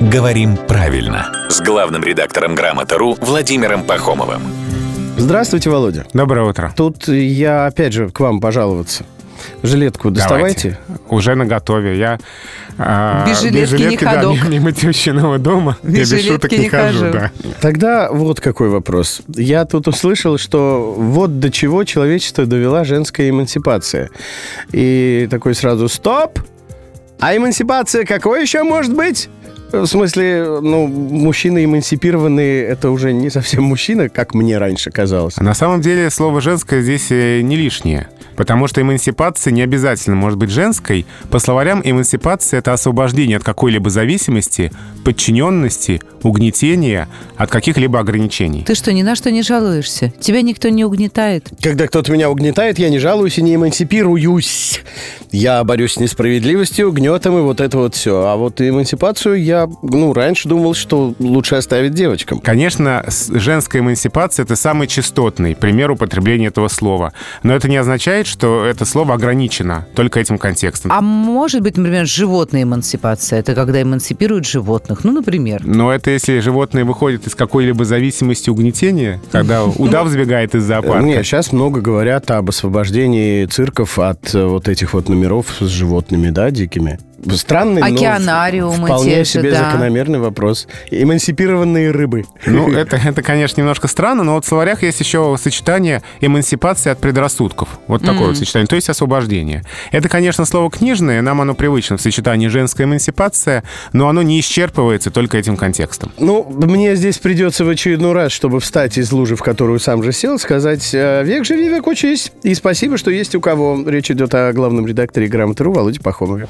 «Говорим правильно» с главным редактором «Грамота.ру» Владимиром Пахомовым. Здравствуйте, Володя. Доброе утро. Тут я опять же к вам пожаловаться. Жилетку доставайте. Давайте. Уже на готове. Я а, без жилетки, без жилетки не ходок. Да, мимо тещиного дома. Без я без шуток не, не хожу. хожу да. Тогда вот какой вопрос. Я тут услышал, что вот до чего человечество довела женская эмансипация. И такой сразу «Стоп! А эмансипация какой еще может быть?» В смысле, ну, мужчины эмансипированные, это уже не совсем мужчина, как мне раньше казалось. На самом деле слово «женское» здесь э, не лишнее. Потому что эмансипация не обязательно может быть женской. По словарям, эмансипация — это освобождение от какой-либо зависимости, подчиненности, угнетения, от каких-либо ограничений. Ты что, ни на что не жалуешься? Тебя никто не угнетает? Когда кто-то меня угнетает, я не жалуюсь и не эмансипируюсь. Я борюсь с несправедливостью, гнетом и вот это вот все. А вот эмансипацию я, ну, раньше думал, что лучше оставить девочкам. Конечно, женская эмансипация — это самый частотный пример употребления этого слова. Но это не означает, что это слово ограничено только этим контекстом. А может быть, например, животная эмансипация? Это когда эмансипируют животных, ну, например. Но это если животное выходит из какой-либо зависимости угнетения, когда удав сбегает из зоопарка. Нет, сейчас много говорят об освобождении цирков от э, вот этих вот номеров с животными, да, дикими странный, Океанариумы но вполне те себе же, да. закономерный вопрос. Эмансипированные рыбы. Ну, это, это, конечно, немножко странно, но вот в словарях есть еще сочетание эмансипации от предрассудков. Вот такое mm. вот сочетание, то есть освобождение. Это, конечно, слово книжное, нам оно привычно в сочетании женская эмансипация, но оно не исчерпывается только этим контекстом. Ну, мне здесь придется в очередной раз, чтобы встать из лужи, в которую сам же сел, сказать «Э, «Век живи, век учись». И спасибо, что есть у кого. Речь идет о главном редакторе «Грамоты.ру» Володе Пахомове.